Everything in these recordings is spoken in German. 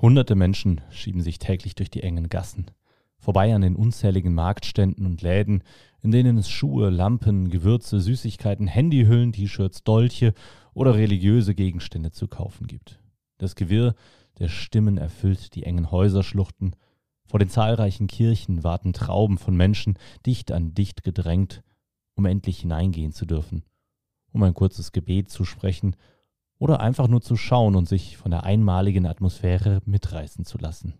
Hunderte Menschen schieben sich täglich durch die engen Gassen, vorbei an den unzähligen Marktständen und Läden, in denen es Schuhe, Lampen, Gewürze, Süßigkeiten, Handyhüllen, T-Shirts, Dolche oder religiöse Gegenstände zu kaufen gibt. Das Gewirr der Stimmen erfüllt die engen Häuserschluchten, vor den zahlreichen Kirchen warten Trauben von Menschen dicht an dicht gedrängt, um endlich hineingehen zu dürfen, um ein kurzes Gebet zu sprechen oder einfach nur zu schauen und sich von der einmaligen Atmosphäre mitreißen zu lassen.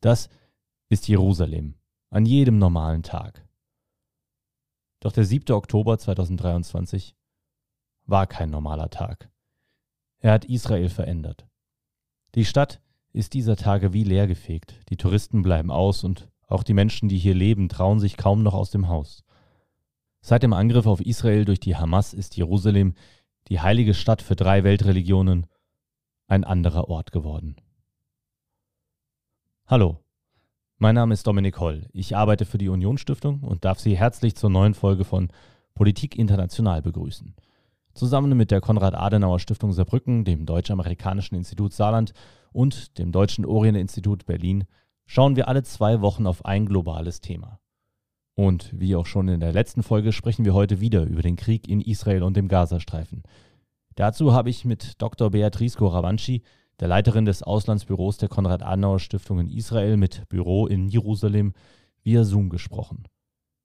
Das ist Jerusalem an jedem normalen Tag. Doch der 7. Oktober 2023 war kein normaler Tag. Er hat Israel verändert. Die Stadt ist dieser Tage wie leergefegt, die Touristen bleiben aus und auch die Menschen, die hier leben, trauen sich kaum noch aus dem Haus. Seit dem Angriff auf Israel durch die Hamas ist Jerusalem die heilige Stadt für drei Weltreligionen, ein anderer Ort geworden. Hallo, mein Name ist Dominik Holl. Ich arbeite für die Unionsstiftung und darf Sie herzlich zur neuen Folge von Politik International begrüßen. Zusammen mit der Konrad-Adenauer-Stiftung Saarbrücken, dem Deutsch-Amerikanischen Institut Saarland und dem Deutschen Orient-Institut Berlin schauen wir alle zwei Wochen auf ein globales Thema. Und wie auch schon in der letzten Folge sprechen wir heute wieder über den Krieg in Israel und dem Gazastreifen. Dazu habe ich mit Dr. Beatrice Goravanci, der Leiterin des Auslandsbüros der Konrad-Adenauer-Stiftung in Israel mit Büro in Jerusalem, via Zoom gesprochen.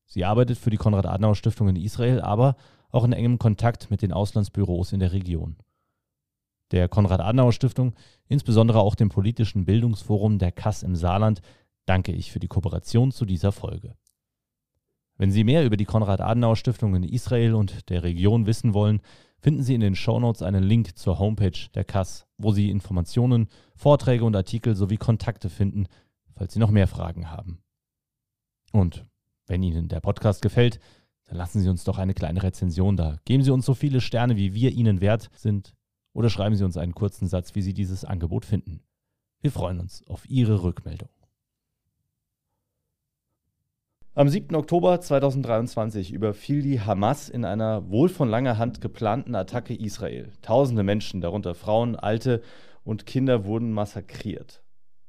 Sie arbeitet für die Konrad-Adenauer-Stiftung in Israel, aber auch in engem Kontakt mit den Auslandsbüros in der Region. Der Konrad-Adenauer-Stiftung, insbesondere auch dem politischen Bildungsforum der Kass im Saarland, danke ich für die Kooperation zu dieser Folge. Wenn Sie mehr über die Konrad-Adenauer-Stiftung in Israel und der Region wissen wollen, finden Sie in den Shownotes einen Link zur Homepage der Kass, wo Sie Informationen, Vorträge und Artikel sowie Kontakte finden, falls Sie noch mehr Fragen haben. Und wenn Ihnen der Podcast gefällt, dann lassen Sie uns doch eine kleine Rezension da. Geben Sie uns so viele Sterne, wie wir Ihnen wert sind, oder schreiben Sie uns einen kurzen Satz, wie Sie dieses Angebot finden. Wir freuen uns auf Ihre Rückmeldung. Am 7. Oktober 2023 überfiel die Hamas in einer wohl von langer Hand geplanten Attacke Israel. Tausende Menschen, darunter Frauen, Alte und Kinder, wurden massakriert.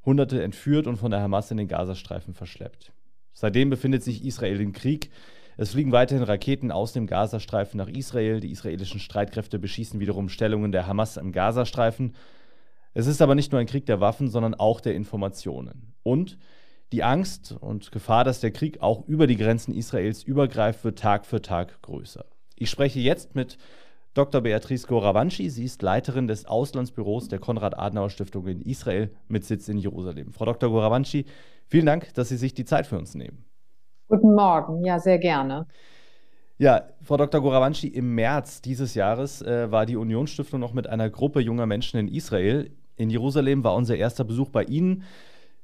Hunderte entführt und von der Hamas in den Gazastreifen verschleppt. Seitdem befindet sich Israel im Krieg. Es fliegen weiterhin Raketen aus dem Gazastreifen nach Israel. Die israelischen Streitkräfte beschießen wiederum Stellungen der Hamas im Gazastreifen. Es ist aber nicht nur ein Krieg der Waffen, sondern auch der Informationen. Und die Angst und Gefahr, dass der Krieg auch über die Grenzen Israels übergreift, wird Tag für Tag größer. Ich spreche jetzt mit Dr. Beatrice Goravanci. Sie ist Leiterin des Auslandsbüros der Konrad-Adenauer-Stiftung in Israel mit Sitz in Jerusalem. Frau Dr. Goravanci, vielen Dank, dass Sie sich die Zeit für uns nehmen. Guten Morgen, ja, sehr gerne. Ja, Frau Dr. Goravanci, im März dieses Jahres äh, war die Unionsstiftung noch mit einer Gruppe junger Menschen in Israel. In Jerusalem war unser erster Besuch bei Ihnen.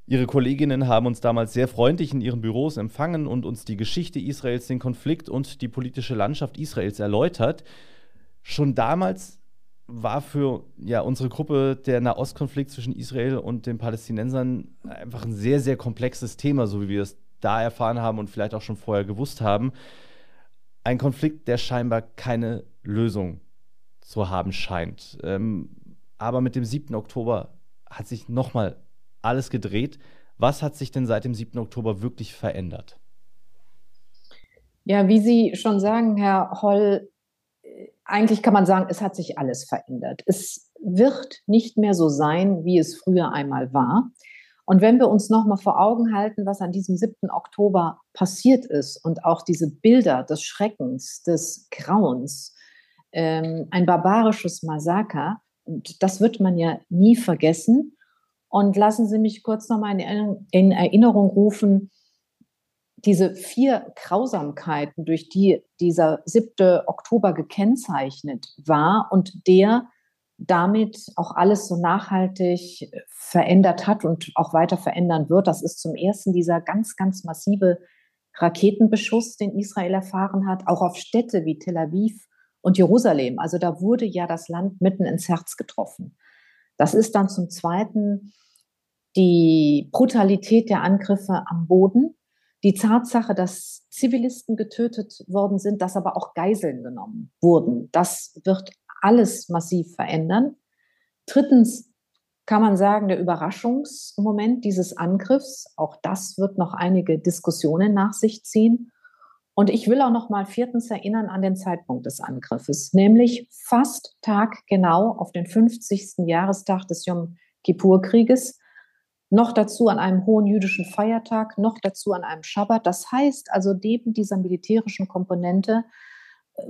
Ihre Kolleginnen haben uns damals sehr freundlich in ihren Büros empfangen und uns die Geschichte Israels, den Konflikt und die politische Landschaft Israels erläutert. Schon damals war für ja, unsere Gruppe der Nahostkonflikt zwischen Israel und den Palästinensern einfach ein sehr, sehr komplexes Thema, so wie wir es da erfahren haben und vielleicht auch schon vorher gewusst haben. Ein Konflikt, der scheinbar keine Lösung zu haben scheint. Ähm, aber mit dem 7. Oktober hat sich nochmal alles gedreht. Was hat sich denn seit dem 7. Oktober wirklich verändert? Ja, wie Sie schon sagen, Herr Holl, eigentlich kann man sagen, es hat sich alles verändert. Es wird nicht mehr so sein, wie es früher einmal war. Und wenn wir uns nochmal vor Augen halten, was an diesem 7. Oktober passiert ist und auch diese Bilder des Schreckens, des Grauens, ähm, ein barbarisches Massaker, und das wird man ja nie vergessen. Und lassen Sie mich kurz nochmal in, in Erinnerung rufen, diese vier Grausamkeiten, durch die dieser 7. Oktober gekennzeichnet war und der damit auch alles so nachhaltig verändert hat und auch weiter verändern wird. Das ist zum ersten dieser ganz, ganz massive Raketenbeschuss, den Israel erfahren hat, auch auf Städte wie Tel Aviv und Jerusalem. Also da wurde ja das Land mitten ins Herz getroffen. Das ist dann zum Zweiten die Brutalität der Angriffe am Boden, die Tatsache, dass Zivilisten getötet worden sind, dass aber auch Geiseln genommen wurden. Das wird alles massiv verändern. Drittens kann man sagen, der Überraschungsmoment dieses Angriffs. Auch das wird noch einige Diskussionen nach sich ziehen. Und ich will auch noch mal viertens erinnern an den Zeitpunkt des Angriffes, nämlich fast taggenau auf den 50. Jahrestag des Yom Kippur-Krieges, noch dazu an einem hohen jüdischen Feiertag, noch dazu an einem Schabbat. Das heißt also, neben dieser militärischen Komponente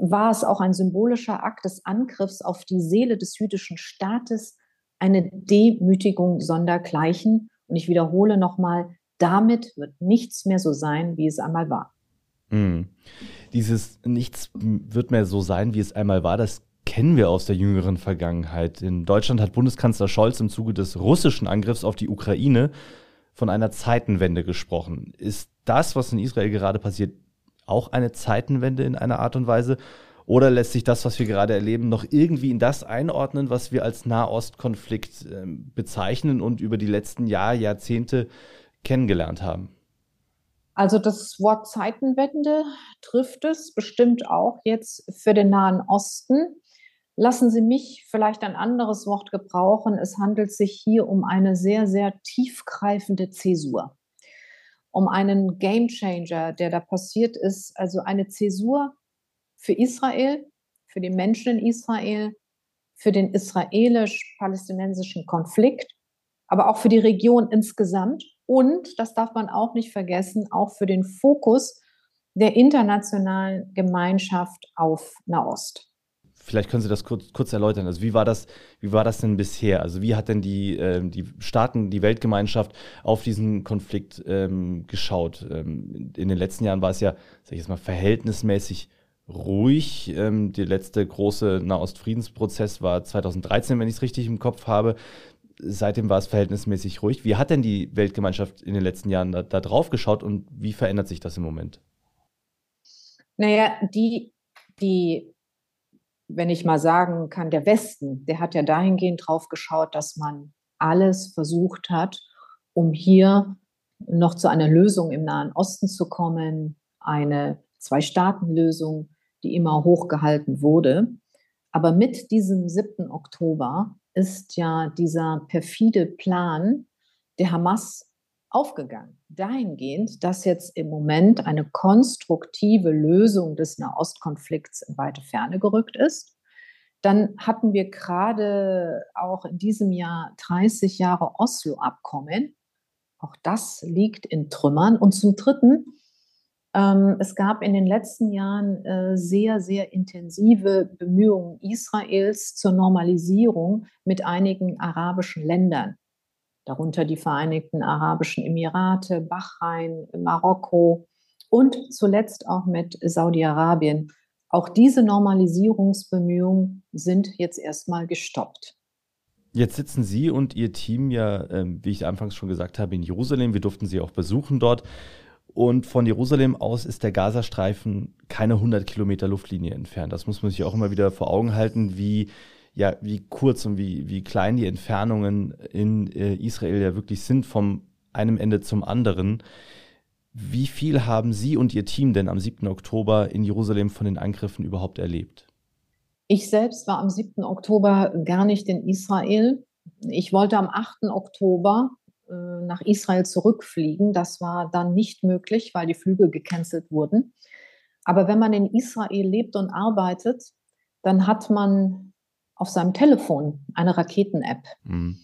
war es auch ein symbolischer Akt des Angriffs auf die Seele des jüdischen Staates, eine Demütigung sondergleichen. Und ich wiederhole nochmal, damit wird nichts mehr so sein, wie es einmal war. Mhm. Dieses Nichts wird mehr so sein, wie es einmal war, das kennen wir aus der jüngeren Vergangenheit. In Deutschland hat Bundeskanzler Scholz im Zuge des russischen Angriffs auf die Ukraine von einer Zeitenwende gesprochen. Ist das, was in Israel gerade passiert, auch eine Zeitenwende in einer Art und Weise? Oder lässt sich das, was wir gerade erleben, noch irgendwie in das einordnen, was wir als Nahostkonflikt äh, bezeichnen und über die letzten Jahr, Jahrzehnte kennengelernt haben? Also das Wort Zeitenwende trifft es bestimmt auch jetzt für den Nahen Osten. Lassen Sie mich vielleicht ein anderes Wort gebrauchen. Es handelt sich hier um eine sehr, sehr tiefgreifende Zäsur, um einen Gamechanger, der da passiert ist. Also eine Zäsur für Israel, für die Menschen in Israel, für den israelisch-palästinensischen Konflikt, aber auch für die Region insgesamt und, das darf man auch nicht vergessen, auch für den Fokus der internationalen Gemeinschaft auf Nahost. Vielleicht können Sie das kurz, kurz erläutern. Also wie war das, wie war das denn bisher? Also wie hat denn die, äh, die Staaten, die Weltgemeinschaft auf diesen Konflikt ähm, geschaut? Ähm, in den letzten Jahren war es ja, sag ich jetzt mal, verhältnismäßig ruhig. Ähm, der letzte große Nahostfriedensprozess war 2013, wenn ich es richtig im Kopf habe seitdem war es verhältnismäßig ruhig. Wie hat denn die Weltgemeinschaft in den letzten Jahren da, da drauf geschaut und wie verändert sich das im Moment? Naja, die, die, wenn ich mal sagen kann, der Westen, der hat ja dahingehend drauf geschaut, dass man alles versucht hat, um hier noch zu einer Lösung im Nahen Osten zu kommen, eine Zwei-Staaten-Lösung, die immer hochgehalten wurde. Aber mit diesem 7. Oktober ist ja dieser perfide Plan der Hamas aufgegangen. Dahingehend, dass jetzt im Moment eine konstruktive Lösung des Nahostkonflikts in weite Ferne gerückt ist. Dann hatten wir gerade auch in diesem Jahr 30 Jahre Oslo-Abkommen. Auch das liegt in Trümmern. Und zum Dritten ähm, es gab in den letzten Jahren äh, sehr, sehr intensive Bemühungen Israels zur Normalisierung mit einigen arabischen Ländern, darunter die Vereinigten Arabischen Emirate, Bahrain, Marokko und zuletzt auch mit Saudi-Arabien. Auch diese Normalisierungsbemühungen sind jetzt erstmal gestoppt. Jetzt sitzen Sie und Ihr Team ja, ähm, wie ich anfangs schon gesagt habe, in Jerusalem. Wir durften Sie auch besuchen dort. Und von Jerusalem aus ist der Gazastreifen keine 100 Kilometer Luftlinie entfernt. Das muss man sich auch immer wieder vor Augen halten, wie, ja, wie kurz und wie, wie klein die Entfernungen in äh, Israel ja wirklich sind vom einem Ende zum anderen. Wie viel haben Sie und Ihr Team denn am 7. Oktober in Jerusalem von den Angriffen überhaupt erlebt? Ich selbst war am 7. Oktober gar nicht in Israel. Ich wollte am 8. Oktober äh, nach Israel zurückfliegen. Das war dann nicht möglich, weil die Flüge gecancelt wurden. Aber wenn man in Israel lebt und arbeitet, dann hat man auf seinem Telefon eine Raketen-App. Mhm.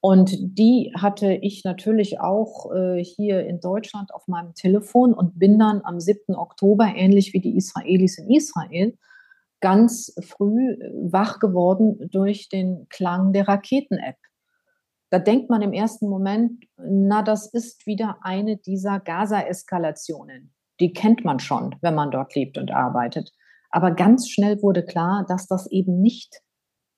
Und die hatte ich natürlich auch äh, hier in Deutschland auf meinem Telefon und bin dann am 7. Oktober, ähnlich wie die Israelis in Israel, ganz früh äh, wach geworden durch den Klang der Raketen-App. Da denkt man im ersten Moment, na, das ist wieder eine dieser Gaza-Eskalationen. Die kennt man schon, wenn man dort lebt und arbeitet. Aber ganz schnell wurde klar, dass das eben nicht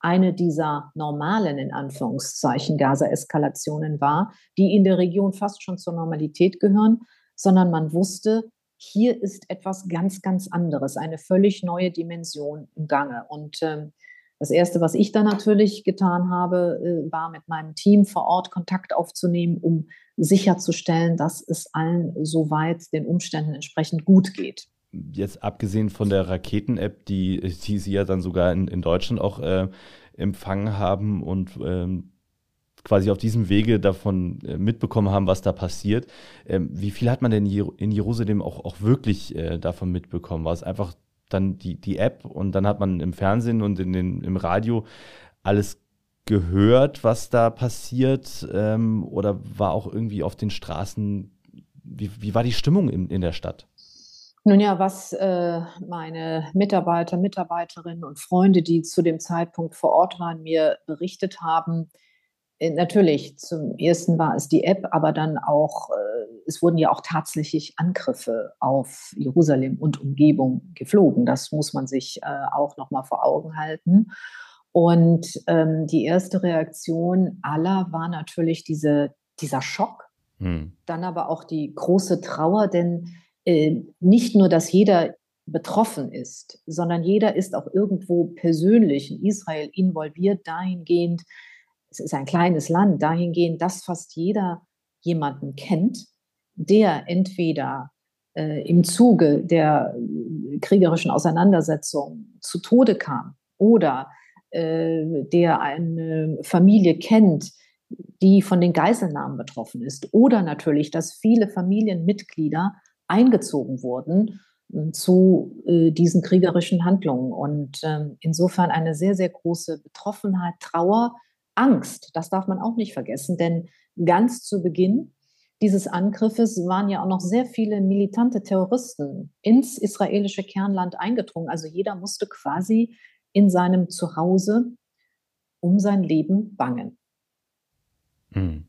eine dieser normalen, in Anführungszeichen, Gaza-Eskalationen war, die in der Region fast schon zur Normalität gehören, sondern man wusste, hier ist etwas ganz, ganz anderes, eine völlig neue Dimension im Gange. Und ähm, das Erste, was ich dann natürlich getan habe, äh, war mit meinem Team vor Ort Kontakt aufzunehmen, um sicherzustellen, dass es allen soweit den Umständen entsprechend gut geht. Jetzt abgesehen von der Raketen-App, die, die Sie ja dann sogar in, in Deutschland auch äh, empfangen haben und ähm, quasi auf diesem Wege davon äh, mitbekommen haben, was da passiert. Ähm, wie viel hat man denn in Jerusalem auch, auch wirklich äh, davon mitbekommen? War es einfach dann die, die App und dann hat man im Fernsehen und in den, im Radio alles gehört, was da passiert? Ähm, oder war auch irgendwie auf den Straßen, wie, wie war die Stimmung in, in der Stadt? Nun ja, was äh, meine Mitarbeiter, Mitarbeiterinnen und Freunde, die zu dem Zeitpunkt vor Ort waren, mir berichtet haben, äh, natürlich, zum ersten war es die App, aber dann auch, äh, es wurden ja auch tatsächlich Angriffe auf Jerusalem und Umgebung geflogen. Das muss man sich äh, auch nochmal vor Augen halten. Und ähm, die erste Reaktion aller war natürlich diese, dieser Schock, hm. dann aber auch die große Trauer, denn nicht nur, dass jeder betroffen ist, sondern jeder ist auch irgendwo persönlich in Israel involviert dahingehend, es ist ein kleines Land, dahingehend, dass fast jeder jemanden kennt, der entweder äh, im Zuge der äh, kriegerischen Auseinandersetzung zu Tode kam oder äh, der eine Familie kennt, die von den Geiselnahmen betroffen ist. Oder natürlich, dass viele Familienmitglieder eingezogen wurden äh, zu äh, diesen kriegerischen Handlungen. Und äh, insofern eine sehr, sehr große Betroffenheit, Trauer, Angst. Das darf man auch nicht vergessen, denn ganz zu Beginn dieses Angriffes waren ja auch noch sehr viele militante Terroristen ins israelische Kernland eingedrungen. Also jeder musste quasi in seinem Zuhause um sein Leben bangen. Hm.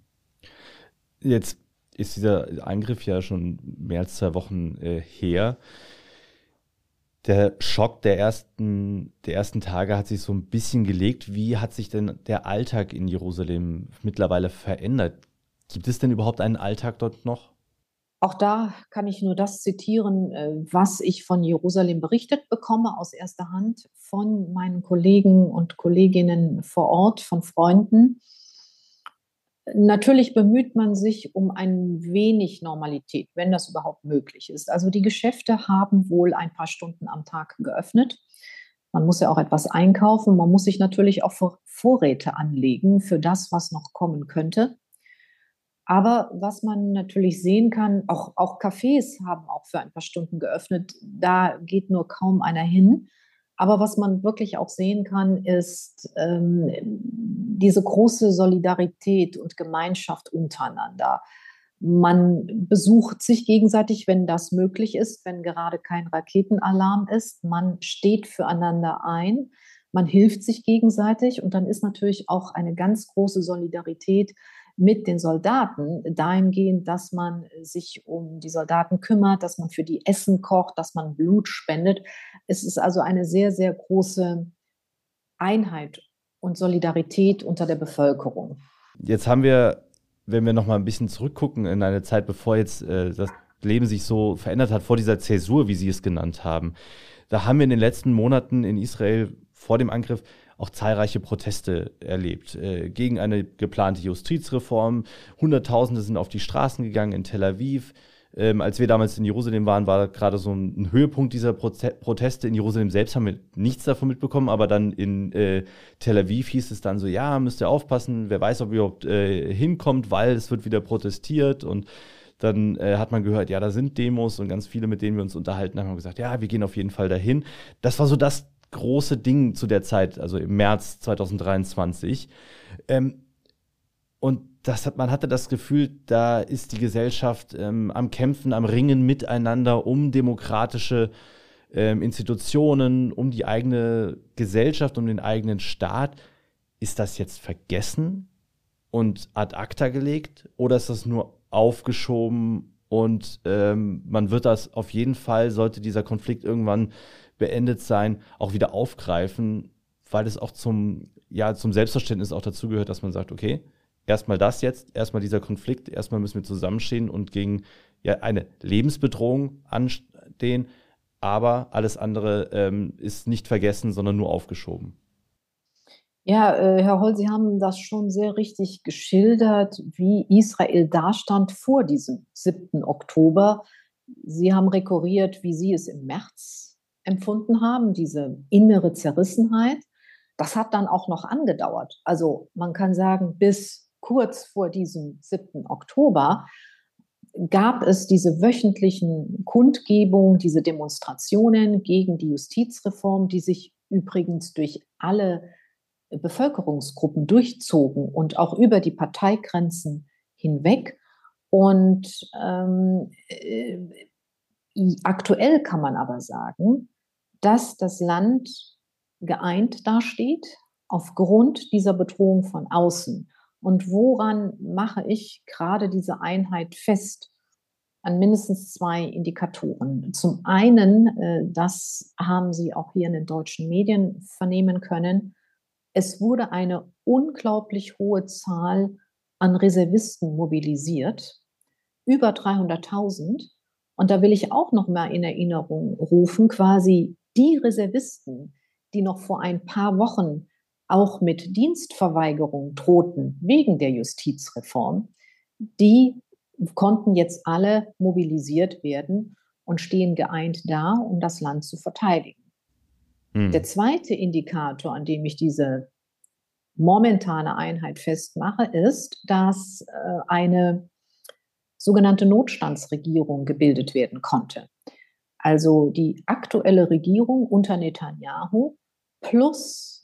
Jetzt ist dieser Angriff ja schon mehr als zwei Wochen äh, her der Schock der ersten, der ersten Tage hat sich so ein bisschen gelegt. Wie hat sich denn der Alltag in Jerusalem mittlerweile verändert? Gibt es denn überhaupt einen Alltag dort noch? Auch da kann ich nur das zitieren, äh, was ich von Jerusalem berichtet bekomme aus erster Hand von meinen Kollegen und Kolleginnen vor Ort, von Freunden. Natürlich bemüht man sich um ein wenig Normalität, wenn das überhaupt möglich ist. Also die Geschäfte haben wohl ein paar Stunden am Tag geöffnet. Man muss ja auch etwas einkaufen. Man muss sich natürlich auch Vorräte anlegen für das, was noch kommen könnte. Aber was man natürlich sehen kann, auch, auch Cafés haben auch für ein paar Stunden geöffnet. Da geht nur kaum einer hin. Aber was man wirklich auch sehen kann, ist ähm, diese große Solidarität und Gemeinschaft untereinander. Man besucht sich gegenseitig, wenn das möglich ist, wenn gerade kein Raketenalarm ist. Man steht füreinander ein. Man hilft sich gegenseitig und dann ist natürlich auch eine ganz große Solidarität mit den Soldaten dahingehend, dass man sich um die Soldaten kümmert, dass man für die Essen kocht, dass man Blut spendet. Es ist also eine sehr, sehr große Einheit und Solidarität unter der Bevölkerung. Jetzt haben wir, wenn wir noch mal ein bisschen zurückgucken in eine Zeit, bevor jetzt äh, das Leben sich so verändert hat, vor dieser Zäsur, wie Sie es genannt haben, da haben wir in den letzten Monaten in Israel vor dem Angriff auch zahlreiche Proteste erlebt äh, gegen eine geplante Justizreform. Hunderttausende sind auf die Straßen gegangen in Tel Aviv. Ähm, als wir damals in Jerusalem waren, war gerade so ein, ein Höhepunkt dieser Proze Proteste. In Jerusalem selbst haben wir nichts davon mitbekommen, aber dann in äh, Tel Aviv hieß es dann so, ja, müsst ihr aufpassen, wer weiß, ob ihr überhaupt äh, hinkommt, weil es wird wieder protestiert und dann äh, hat man gehört, ja, da sind Demos und ganz viele, mit denen wir uns unterhalten haben, haben gesagt, ja, wir gehen auf jeden Fall dahin. Das war so das große Ding zu der Zeit, also im März 2023. Ähm, und das hat, man hatte das Gefühl, da ist die Gesellschaft ähm, am Kämpfen, am Ringen miteinander um demokratische ähm, Institutionen, um die eigene Gesellschaft, um den eigenen Staat. Ist das jetzt vergessen und ad acta gelegt oder ist das nur aufgeschoben und ähm, man wird das auf jeden Fall, sollte dieser Konflikt irgendwann beendet sein, auch wieder aufgreifen, weil es auch zum, ja, zum Selbstverständnis auch dazu gehört, dass man sagt, okay, erstmal das jetzt, erstmal dieser Konflikt, erstmal müssen wir zusammenstehen und gegen ja, eine Lebensbedrohung anstehen, aber alles andere ähm, ist nicht vergessen, sondern nur aufgeschoben. Ja, äh, Herr Holl, Sie haben das schon sehr richtig geschildert, wie Israel dastand vor diesem 7. Oktober. Sie haben rekurriert, wie Sie es im März empfunden haben, diese innere Zerrissenheit. Das hat dann auch noch angedauert. Also man kann sagen, bis kurz vor diesem 7. Oktober gab es diese wöchentlichen Kundgebungen, diese Demonstrationen gegen die Justizreform, die sich übrigens durch alle Bevölkerungsgruppen durchzogen und auch über die Parteigrenzen hinweg. Und ähm, äh, aktuell kann man aber sagen, dass das Land geeint dasteht aufgrund dieser Bedrohung von außen. Und woran mache ich gerade diese Einheit fest? An mindestens zwei Indikatoren. Zum einen, äh, das haben Sie auch hier in den deutschen Medien vernehmen können, es wurde eine unglaublich hohe Zahl an Reservisten mobilisiert, über 300.000. Und da will ich auch noch mal in Erinnerung rufen, quasi die Reservisten, die noch vor ein paar Wochen auch mit Dienstverweigerung drohten wegen der Justizreform, die konnten jetzt alle mobilisiert werden und stehen geeint da, um das Land zu verteidigen. Hm. Der zweite Indikator, an dem ich diese momentane Einheit festmache, ist, dass äh, eine sogenannte Notstandsregierung gebildet werden konnte. Also die aktuelle Regierung unter Netanyahu plus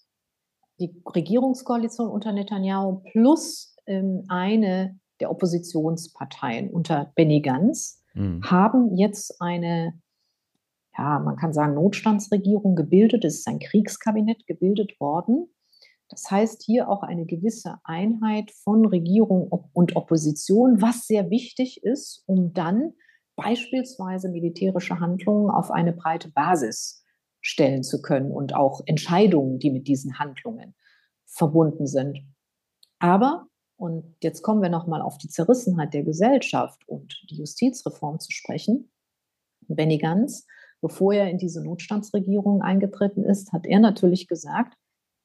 die Regierungskoalition unter Netanyahu plus ähm, eine der Oppositionsparteien unter Benny Gantz mhm. haben jetzt eine, ja, man kann sagen, Notstandsregierung gebildet. Es ist ein Kriegskabinett gebildet worden. Das heißt hier auch eine gewisse Einheit von Regierung und Opposition, was sehr wichtig ist, um dann beispielsweise militärische Handlungen auf eine breite Basis stellen zu können und auch Entscheidungen, die mit diesen Handlungen verbunden sind. Aber, und jetzt kommen wir nochmal auf die Zerrissenheit der Gesellschaft und die Justizreform zu sprechen. Benny Gantz, bevor er in diese Notstandsregierung eingetreten ist, hat er natürlich gesagt,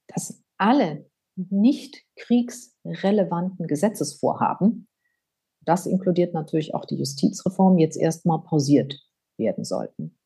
dass alle nicht kriegsrelevanten Gesetzesvorhaben das inkludiert natürlich auch die Justizreform, jetzt erstmal pausiert werden sollten.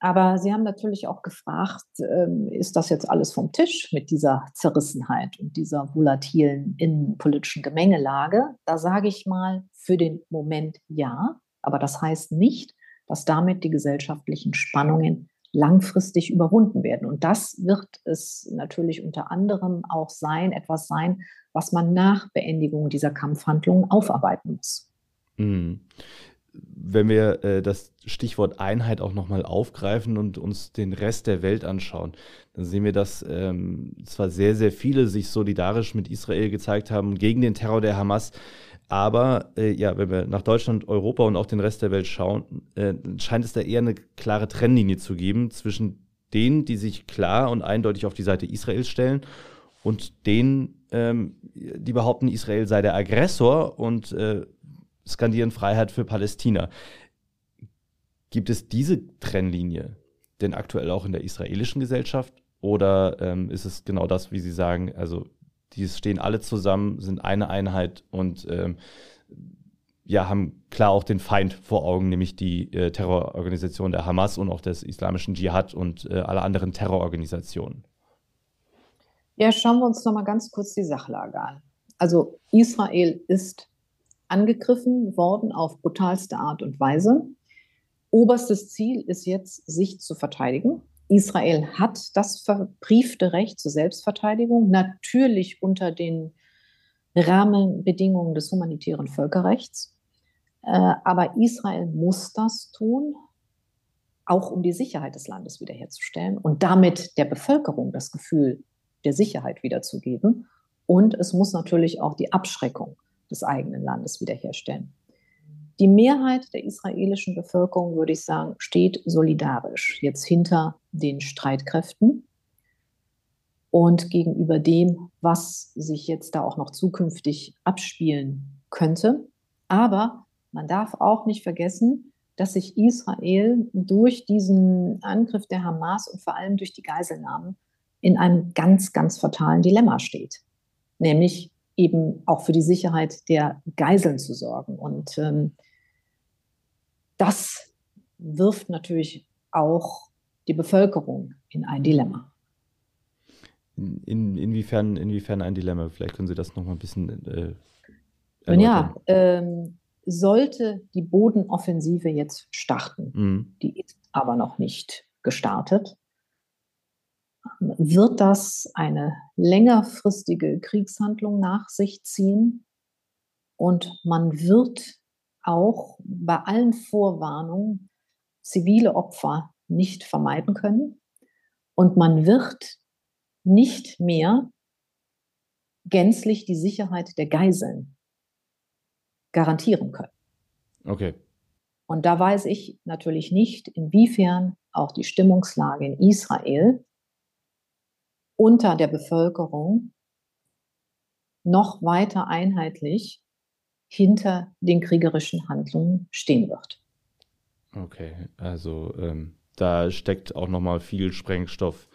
Aber Sie haben natürlich auch gefragt, ähm, ist das jetzt alles vom Tisch mit dieser Zerrissenheit und dieser volatilen innenpolitischen Gemengelage? Da sage ich mal für den Moment ja, aber das heißt nicht, dass damit die gesellschaftlichen Spannungen langfristig überwunden werden. Und das wird es natürlich unter anderem auch sein, etwas sein, was man nach Beendigung dieser Kampfhandlungen aufarbeiten muss. Mhm. Wenn wir äh, das Stichwort Einheit auch nochmal aufgreifen und uns den Rest der Welt anschauen, dann sehen wir, dass ähm, zwar sehr, sehr viele sich solidarisch mit Israel gezeigt haben gegen den Terror der Hamas, aber äh, ja, wenn wir nach Deutschland, Europa und auch den Rest der Welt schauen, äh, scheint es da eher eine klare Trennlinie zu geben zwischen denen, die sich klar und eindeutig auf die Seite Israels stellen und denen, ähm, die behaupten, Israel sei der Aggressor und äh, skandieren Freiheit für Palästina. Gibt es diese Trennlinie denn aktuell auch in der israelischen Gesellschaft? Oder ähm, ist es genau das, wie Sie sagen, also die stehen alle zusammen, sind eine Einheit und ähm, ja, haben klar auch den Feind vor Augen, nämlich die äh, Terrororganisation der Hamas und auch des islamischen Dschihad und äh, alle anderen Terrororganisationen. Ja, schauen wir uns noch mal ganz kurz die Sachlage an. Also Israel ist angegriffen worden auf brutalste Art und Weise. Oberstes Ziel ist jetzt, sich zu verteidigen. Israel hat das verbriefte Recht zur Selbstverteidigung, natürlich unter den Rahmenbedingungen des humanitären Völkerrechts. Äh, aber Israel muss das tun, auch um die Sicherheit des Landes wiederherzustellen und damit der Bevölkerung das Gefühl der Sicherheit wiederzugeben. Und es muss natürlich auch die Abschreckung des eigenen Landes wiederherstellen. Die Mehrheit der israelischen Bevölkerung, würde ich sagen, steht solidarisch jetzt hinter den Streitkräften und gegenüber dem, was sich jetzt da auch noch zukünftig abspielen könnte. Aber man darf auch nicht vergessen, dass sich Israel durch diesen Angriff der Hamas und vor allem durch die Geiselnahmen in einem ganz, ganz fatalen Dilemma steht. Nämlich eben auch für die Sicherheit der Geiseln zu sorgen. Und ähm, das wirft natürlich auch die Bevölkerung in ein Dilemma. In, inwiefern, inwiefern ein Dilemma? Vielleicht können Sie das noch mal ein bisschen äh, erläutern. Ja, ähm, sollte die Bodenoffensive jetzt starten, mhm. die ist aber noch nicht gestartet, wird das eine längerfristige Kriegshandlung nach sich ziehen und man wird auch bei allen Vorwarnungen zivile Opfer nicht vermeiden können und man wird nicht mehr gänzlich die Sicherheit der Geiseln garantieren können. Okay. Und da weiß ich natürlich nicht, inwiefern auch die Stimmungslage in Israel unter der Bevölkerung noch weiter einheitlich hinter den kriegerischen Handlungen stehen wird. Okay, also ähm, da steckt auch nochmal viel Sprengstoff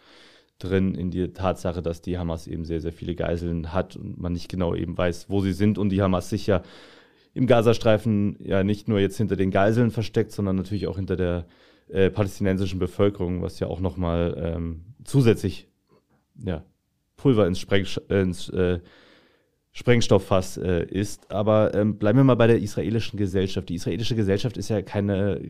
drin in die Tatsache, dass die Hamas eben sehr, sehr viele Geiseln hat und man nicht genau eben weiß, wo sie sind und die Hamas sich ja im Gazastreifen ja nicht nur jetzt hinter den Geiseln versteckt, sondern natürlich auch hinter der äh, palästinensischen Bevölkerung, was ja auch nochmal ähm, zusätzlich ja, Pulver ins, Spreng, ins äh, Sprengstofffass äh, ist. Aber ähm, bleiben wir mal bei der israelischen Gesellschaft. Die israelische Gesellschaft ist ja keine,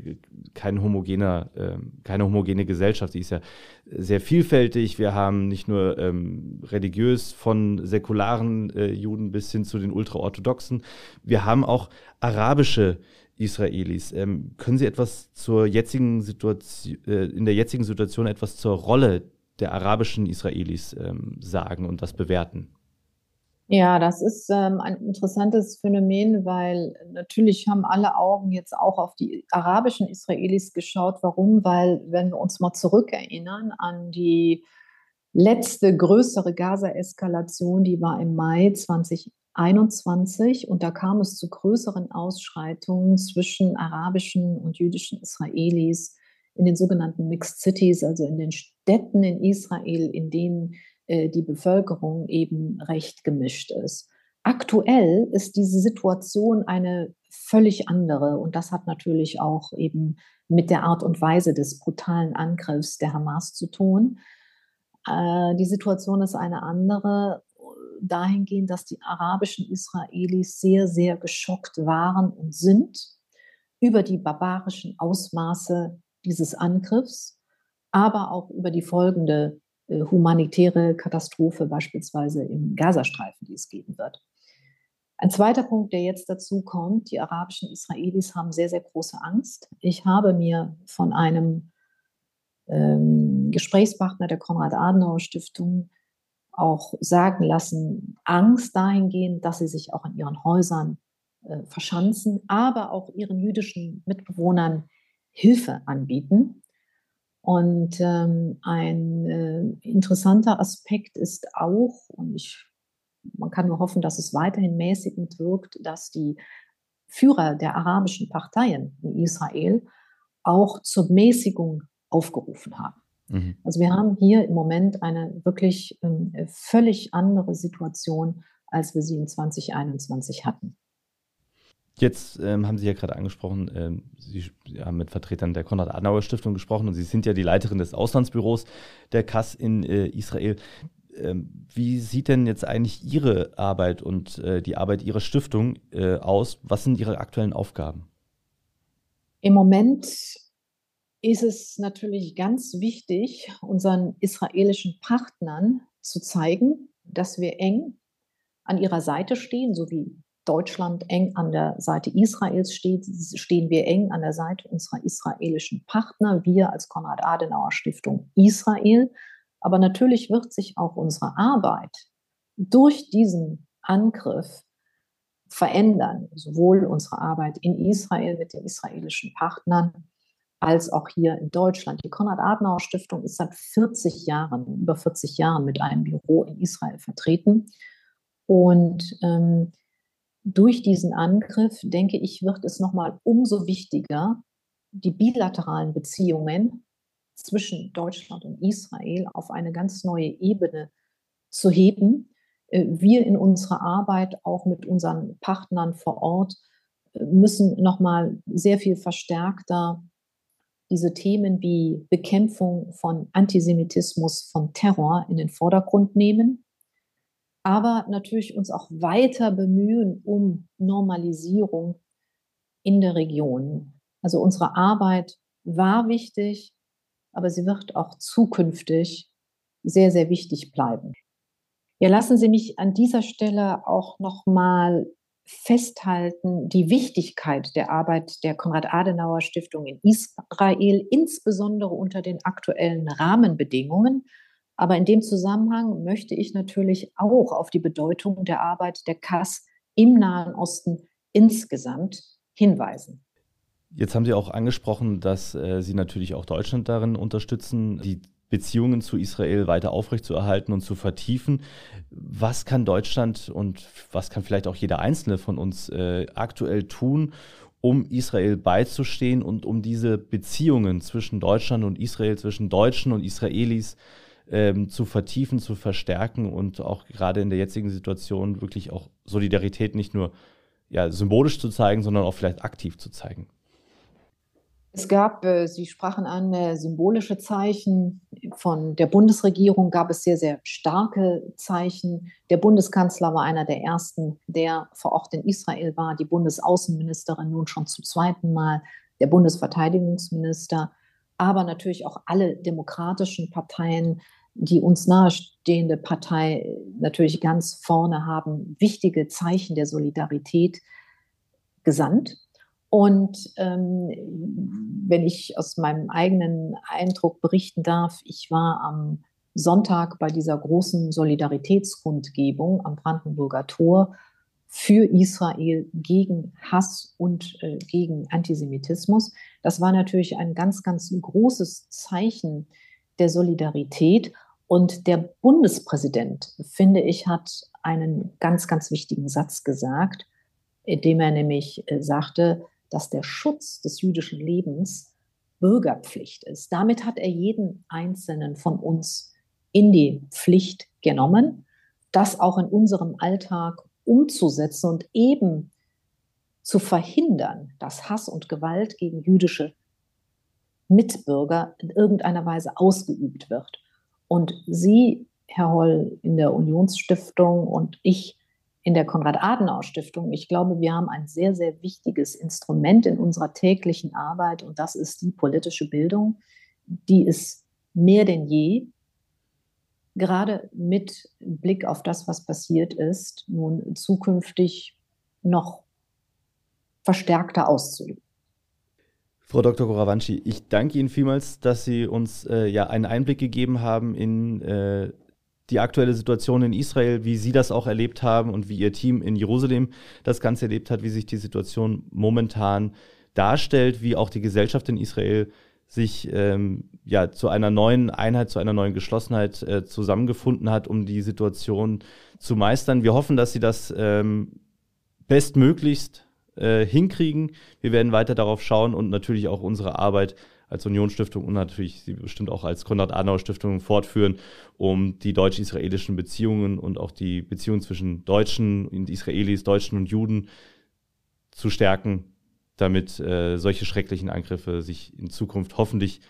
kein homogener, äh, keine homogene Gesellschaft. Sie ist ja sehr vielfältig. Wir haben nicht nur ähm, religiös von säkularen äh, Juden bis hin zu den ultraorthodoxen. Wir haben auch arabische Israelis. Ähm, können Sie etwas zur jetzigen Situation, äh, in der jetzigen Situation etwas zur Rolle der arabischen Israelis ähm, sagen und das bewerten? Ja, das ist ähm, ein interessantes Phänomen, weil natürlich haben alle Augen jetzt auch auf die arabischen Israelis geschaut. Warum? Weil, wenn wir uns mal zurückerinnern an die letzte größere Gaza-Eskalation, die war im Mai 2021 und da kam es zu größeren Ausschreitungen zwischen arabischen und jüdischen Israelis in den sogenannten Mixed Cities, also in den Städten in Israel, in denen äh, die Bevölkerung eben recht gemischt ist. Aktuell ist diese Situation eine völlig andere und das hat natürlich auch eben mit der Art und Weise des brutalen Angriffs der Hamas zu tun. Äh, die Situation ist eine andere dahingehend, dass die arabischen Israelis sehr, sehr geschockt waren und sind über die barbarischen Ausmaße dieses Angriffs, aber auch über die folgende äh, humanitäre Katastrophe beispielsweise im Gazastreifen, die es geben wird. Ein zweiter Punkt, der jetzt dazu kommt, die arabischen Israelis haben sehr, sehr große Angst. Ich habe mir von einem ähm, Gesprächspartner der Konrad-Adenauer-Stiftung auch sagen lassen, Angst dahingehend, dass sie sich auch in ihren Häusern äh, verschanzen, aber auch ihren jüdischen Mitbewohnern Hilfe anbieten. Und ähm, ein äh, interessanter Aspekt ist auch, und ich, man kann nur hoffen, dass es weiterhin mäßigend wirkt, dass die Führer der arabischen Parteien in Israel auch zur Mäßigung aufgerufen haben. Mhm. Also wir haben hier im Moment eine wirklich ähm, völlig andere Situation, als wir sie in 2021 hatten. Jetzt ähm, haben Sie ja gerade angesprochen, ähm, Sie, haben mit Vertretern der Konrad-Adenauer-Stiftung gesprochen und Sie sind ja die Leiterin des Auslandsbüros der KAS in äh, Israel. Ähm, wie sieht denn jetzt eigentlich Ihre Arbeit und äh, die Arbeit Ihrer Stiftung äh, aus? Was sind Ihre aktuellen Aufgaben? Im Moment ist es natürlich ganz wichtig, unseren israelischen Partnern zu zeigen, dass wir eng an ihrer Seite stehen, so wie Deutschland eng an der Seite Israels steht, stehen wir eng an der Seite unserer israelischen Partner, wir als Konrad-Adenauer-Stiftung Israel. Aber natürlich wird sich auch unsere Arbeit durch diesen Angriff verändern, sowohl unsere Arbeit in Israel mit den israelischen Partnern als auch hier in Deutschland. Die Konrad-Adenauer-Stiftung ist seit 40 Jahren, über 40 Jahren mit einem Büro in Israel vertreten. Und ähm, durch diesen Angriff, denke ich, wird es nochmal umso wichtiger, die bilateralen Beziehungen zwischen Deutschland und Israel auf eine ganz neue Ebene zu heben. Äh, wir in unserer Arbeit auch mit unseren Partnern vor Ort äh, müssen nochmal sehr viel verstärkter diese Themen wie Bekämpfung von Antisemitismus, von Terror in den Vordergrund nehmen, aber natürlich uns auch weiter bemühen um Normalisierung in der Region. Also unsere Arbeit war wichtig, aber sie wird auch zukünftig sehr, sehr wichtig bleiben. Ja, lassen Sie mich an dieser Stelle auch noch mal festhalten die Wichtigkeit der Arbeit der Konrad-Adenauer-Stiftung in Israel, insbesondere unter den aktuellen Rahmenbedingungen. Aber in dem Zusammenhang möchte ich natürlich auch auf die Bedeutung der Arbeit der KAS im Nahen Osten insgesamt hinweisen. Jetzt haben Sie auch angesprochen, dass äh, Sie natürlich auch Deutschland darin unterstützen, die Beziehungen zu Israel weiter aufrechtzuerhalten und zu vertiefen. Was kann Deutschland und was kann vielleicht auch jeder Einzelne von uns äh, aktuell tun, um Israel beizustehen und um diese Beziehungen zwischen Deutschland und Israel, zwischen Deutschen und Israelis ähm, zu vertiefen, zu verstärken und auch gerade in der jetzigen Situation wirklich auch Solidarität nicht nur ja, symbolisch zu zeigen, sondern auch vielleicht aktiv zu zeigen? Es gab, äh, Sie sprachen an, äh, symbolische Zeichen. Von der Bundesregierung gab es sehr, sehr starke Zeichen. Der Bundeskanzler war einer der ersten, der vor Ort in Israel war. Die Bundesaußenministerin nun schon zum zweiten Mal. Der Bundesverteidigungsminister. Aber natürlich auch alle demokratischen Parteien, die uns nahestehende Partei natürlich ganz vorne haben, wichtige Zeichen der Solidarität gesandt. Und ähm, wenn ich aus meinem eigenen Eindruck berichten darf, ich war am Sonntag bei dieser großen Solidaritätskundgebung am Brandenburger Tor für Israel gegen Hass und äh, gegen Antisemitismus. Das war natürlich ein ganz, ganz großes Zeichen der Solidarität. Und der Bundespräsident, finde ich, hat einen ganz, ganz wichtigen Satz gesagt, indem er nämlich äh, sagte, dass der Schutz des jüdischen Lebens Bürgerpflicht ist. Damit hat er jeden Einzelnen von uns in die Pflicht genommen, das auch in unserem Alltag umzusetzen und eben zu verhindern, dass Hass und Gewalt gegen jüdische Mitbürger in irgendeiner Weise ausgeübt wird. Und Sie, Herr Holl, in der Unionsstiftung und ich in der Konrad-Adenauer-Stiftung. Ich glaube, wir haben ein sehr, sehr wichtiges Instrument in unserer täglichen Arbeit und das ist die politische Bildung, die ist mehr denn je, gerade mit Blick auf das, was passiert ist, nun zukünftig noch verstärkter auszuüben. Frau Dr. Goravanci, ich danke Ihnen vielmals, dass Sie uns äh, ja einen Einblick gegeben haben in äh, die aktuelle Situation in Israel, wie Sie das auch erlebt haben und wie Ihr Team in Jerusalem das Ganze erlebt hat, wie sich die Situation momentan darstellt, wie auch die Gesellschaft in Israel sich ähm, ja zu einer neuen Einheit, zu einer neuen Geschlossenheit äh, zusammengefunden hat, um die Situation zu meistern. Wir hoffen, dass Sie das ähm, bestmöglichst äh, hinkriegen. Wir werden weiter darauf schauen und natürlich auch unsere Arbeit als Unionsstiftung und natürlich sie bestimmt auch als Konrad-Adenauer-Stiftung fortführen, um die deutsch-israelischen Beziehungen und auch die Beziehungen zwischen Deutschen und Israelis, Deutschen und Juden zu stärken, damit äh, solche schrecklichen Angriffe sich in Zukunft hoffentlich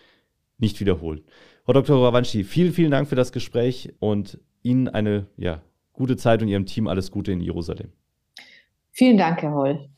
nicht wiederholen. Frau Dr. Ravanci, vielen, vielen Dank für das Gespräch und Ihnen eine ja, gute Zeit und Ihrem Team alles Gute in Jerusalem. Vielen Dank, Herr Holl.